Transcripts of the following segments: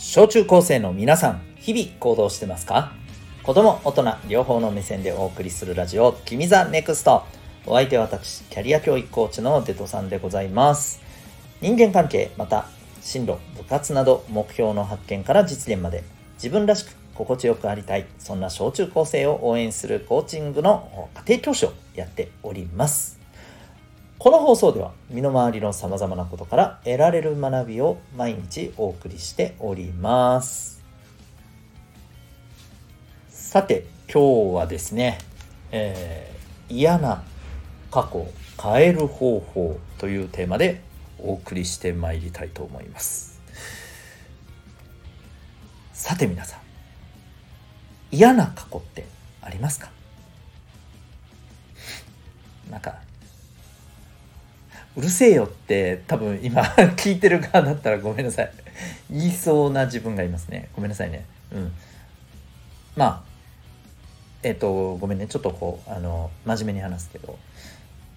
小中高生の皆さん、日々行動してますか？子供、大人、両方の目線でお送りするラジオ、君 the NEXT。お相手は私、キャリア教育コーチのデトさんでございます。人間関係、また、進路、部活など目標の発見から実現まで、自分らしく心地よくありたい、そんな小中高生を応援するコーチングの家庭教師をやっております。この放送では身の回りの様々なことから得られる学びを毎日お送りしております。さて、今日はですね、えー、嫌な過去を変える方法というテーマでお送りしてまいりたいと思います。さて皆さん、嫌な過去ってありますか？なんかうるせえよって多分今 聞いてる側だったらごめんなさい。言いそうな自分がいますね。ごめんなさいね。うん。まあ、えっ、ー、と、ごめんね。ちょっとこう、あの、真面目に話すけど、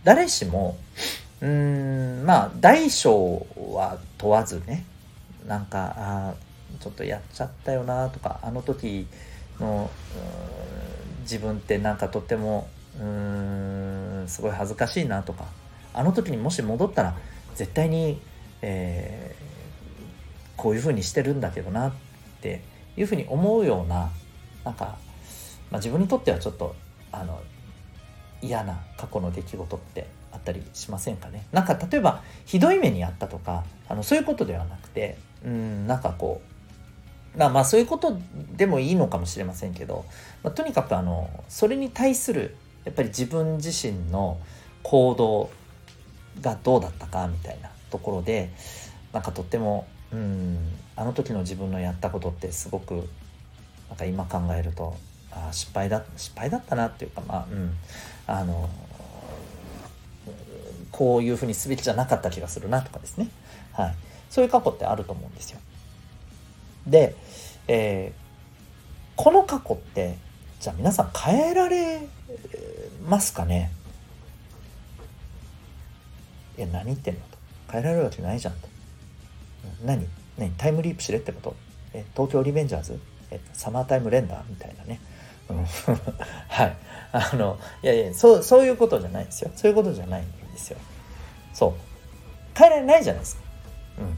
誰しも、うん、まあ、大小は問わずね、なんか、あちょっとやっちゃったよなとか、あの時の、自分ってなんかとっても、うん、すごい恥ずかしいなとか、あの時にもし戻ったら絶対に、えー、こういうふうにしてるんだけどなっていうふうに思うようななんか、まあ、自分にとってはちょっとあの嫌な過去の出来事ってあったりしませんかね。なんか例えばひどい目にあったとかあのそういうことではなくてうんなんかこうまあそういうことでもいいのかもしれませんけど、まあ、とにかくあのそれに対するやっぱり自分自身の行動がどうだったかみたいなところでなんかとってもうんあの時の自分のやったことってすごくなんか今考えるとあ失敗だ失敗だったなっていうかまあうんあのこういうふうにすべきじゃなかった気がするなとかですね、はい、そういう過去ってあると思うんですよ。で、えー、この過去ってじゃあ皆さん変えられますかね？や何言ってんのと。変えられるわけないじゃんと。何？何？タイムリープしれってこと？え東京リベンジャーズ？えサマータイムレンダーみたいなね、はい。あのいやいやそうそういうことじゃないですよ。そういうことじゃないんですよ。そう。変えられないじゃないですか。うん。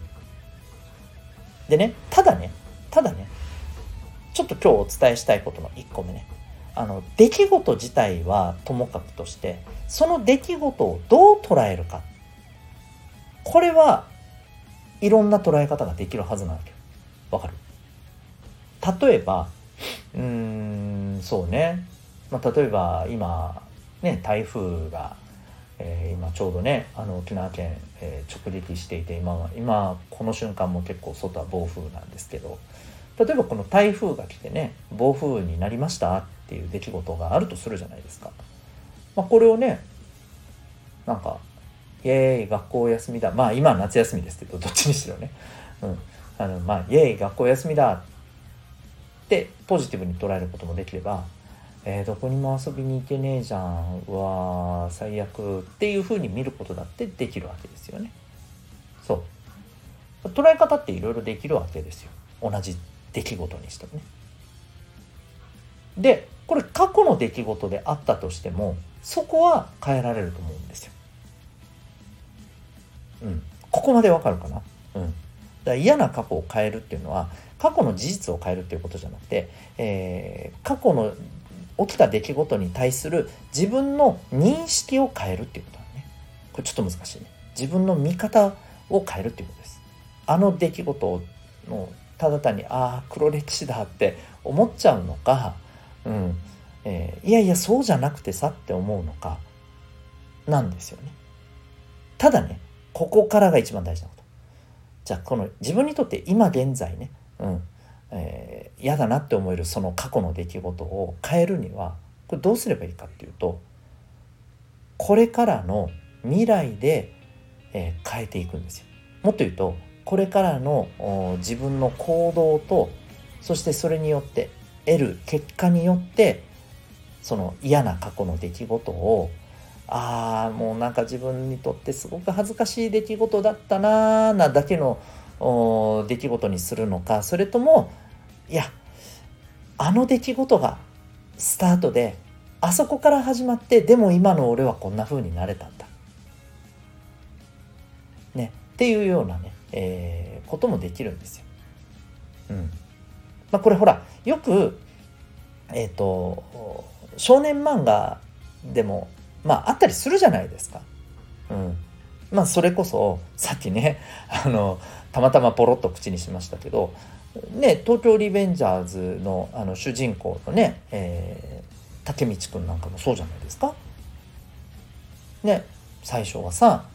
でねただねただねちょっと今日お伝えしたいことの1個目ね。あの出来事自体はともかくとしてその出来事をどう捉えるかこれはいろんな捉え方ができるはずなわけわかる？例えばうーんそうね、まあ、例えば今ね台風が、えー、今ちょうどねあの沖縄県、えー、直撃していて今は今この瞬間も結構外は暴風なんですけど例えばこの台風が来てね暴風になりましたっていう出来事があるとするじゃないですか。まあ、これをねなんかイエーイ学校休みだ。まあ今は夏休みですけどどっちにしろね、うん、あのまあイエーイ学校休みだってポジティブに捉えることもできれば、えー、どこにも遊びに行けねえじゃんうわ最悪っていうふうに見ることだってできるわけですよね。そう。捉え方っていろいろできるわけですよ。同じ出来事にしてもね。でこれ過去の出来事であったとしてもそこは変えられると思う。んうん、ここまでわかるかな、うん、だから嫌な過去を変えるっていうのは過去の事実を変えるっていうことじゃなくて、えー、過去の起きた出来事に対する自分の認識を変えるっていうことだね。これちょっと難しいね。自分の見方を変えるっていうことです。あの出来事のただ単にああ黒歴史だって思っちゃうのか、うん。えー、いやいやそうじゃなくてさって思うのかなんですよね。ただねここからが一番大事なこと。じゃあこの自分にとって今現在ね、うんえー、嫌だなって思えるその過去の出来事を変えるにはこれどうすればいいかっていうとこれからの未来で、えー、変えていくんですよ。もっと言うとこれからの自分の行動とそしてそれによって得る結果によってその嫌な過去の出来事をああもうなんか自分にとってすごく恥ずかしい出来事だったなーなだけの出来事にするのかそれともいやあの出来事がスタートであそこから始まってでも今の俺はこんな風になれたんだ。ねっていうようなね、えー、こともできるんですよ。うんまあ、これほらよくえっ、ー、と少年漫画でもまああったりするじゃないですか。うん、まあそれこそさっきね あのたまたまポロッと口にしましたけど、ね、東京リベンジャーズのあの主人公のね、えー、竹道くんなんかもそうじゃないですか。ね最初はさ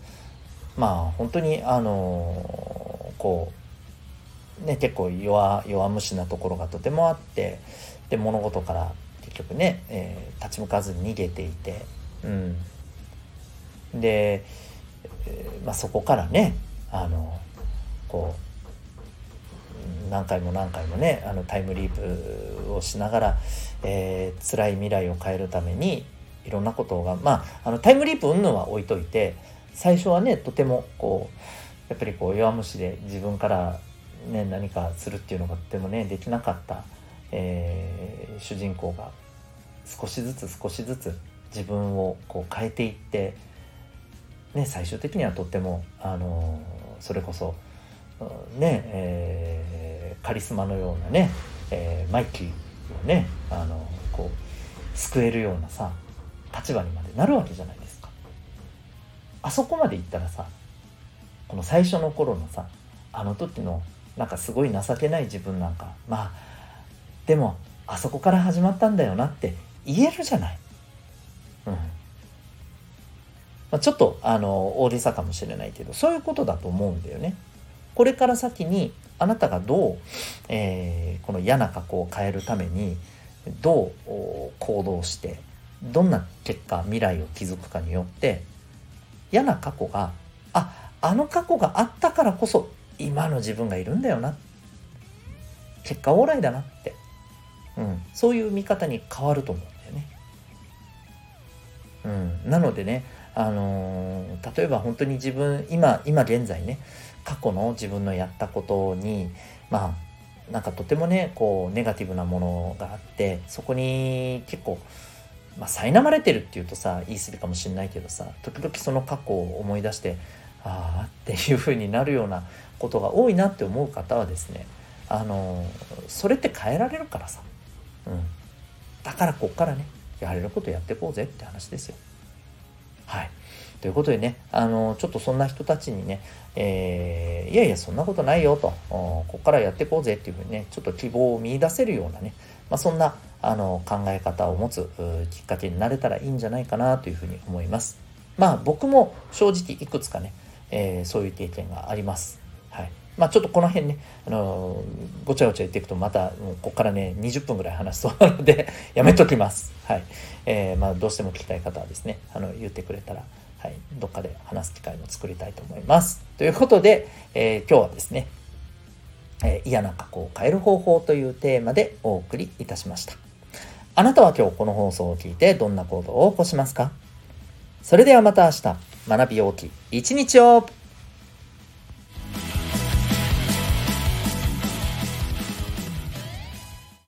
まあ本当にあのこうね結構弱弱虫なところがとてもあってで物事から結局ね、えー、立ち向かずに逃げていて、うん、で、まあ、そこからねあのこう何回も何回もねあのタイムリープをしながら、えー、辛い未来を変えるためにいろんなことがまああのタイムリープ云々は置いといて最初はねとてもこうやっぱりこう弱虫で自分から、ね、何かするっていうのがとてもねできなかった、えー、主人公が少しずつ少しずつ自分をこう変えていって、ね、最終的にはとっても、あのそれこそね、えー、カリスマのようなね、えー、マイキーをね、あのこう救えるようなさ立場にまでなるわけじゃないですか。あそこまで行ったらさこの最初の頃のさあの時のなんかすごい情けない自分なんかまあでもあそこから始まったんだよなって言えるじゃない。あ、ちょっとあの大げさかもしれないけどそういうことだと思うんだよね。これから先にあなたがどう、えー、この嫌な過去を変えるためにどう行動してどんな結果未来を築くかによって嫌な過去がああの過去があったからこそ今の自分がいるんだよな結果オーライだなって、うん、そういう見方に変わると思うんだよね。うん、なのでね、あのー、例えば本当に自分今今現在ね過去の自分のやったことにまあなんかとてもねこうネガティブなものがあってそこに結構まあ苛まれてるっていうとさ言い過ぎかもしれないけどさ時々その過去を思い出してああっていう風になるようなことが多いなって思う方はですねあのそれって変えられるからさ、うん、だからこっからねやれることやっていこうぜって話ですよ。はいということでね、あの、ちょっとそんな人たちにね、えー、いやいや、そんなことないよと、ここからやっていこうぜっていうふうにね、ちょっと希望を見出せるようなね、まあ、そんなあの考え方を持つきっかけになれたらいいんじゃないかなというふうに思います。まあ僕も正直いくつかね、えー、そういう経験があります。はい。まあちょっとこの辺ね、あのー、ごちゃごちゃ言っていくとまた、もうここからね、20分ぐらい話しそうなので やめときます。はい。えー、まあどうしても聞きたい方はですね、あの、言ってくれたら、はい、どっかで話す機会も作りたいと思います。ということで、えー、今日はですね、えー、嫌な過去を変える方法というテーマでお送りいたしました。あなたは今日この放送を聞いてどんな行動を起こしますか？それではまた明日、学び大きい一日を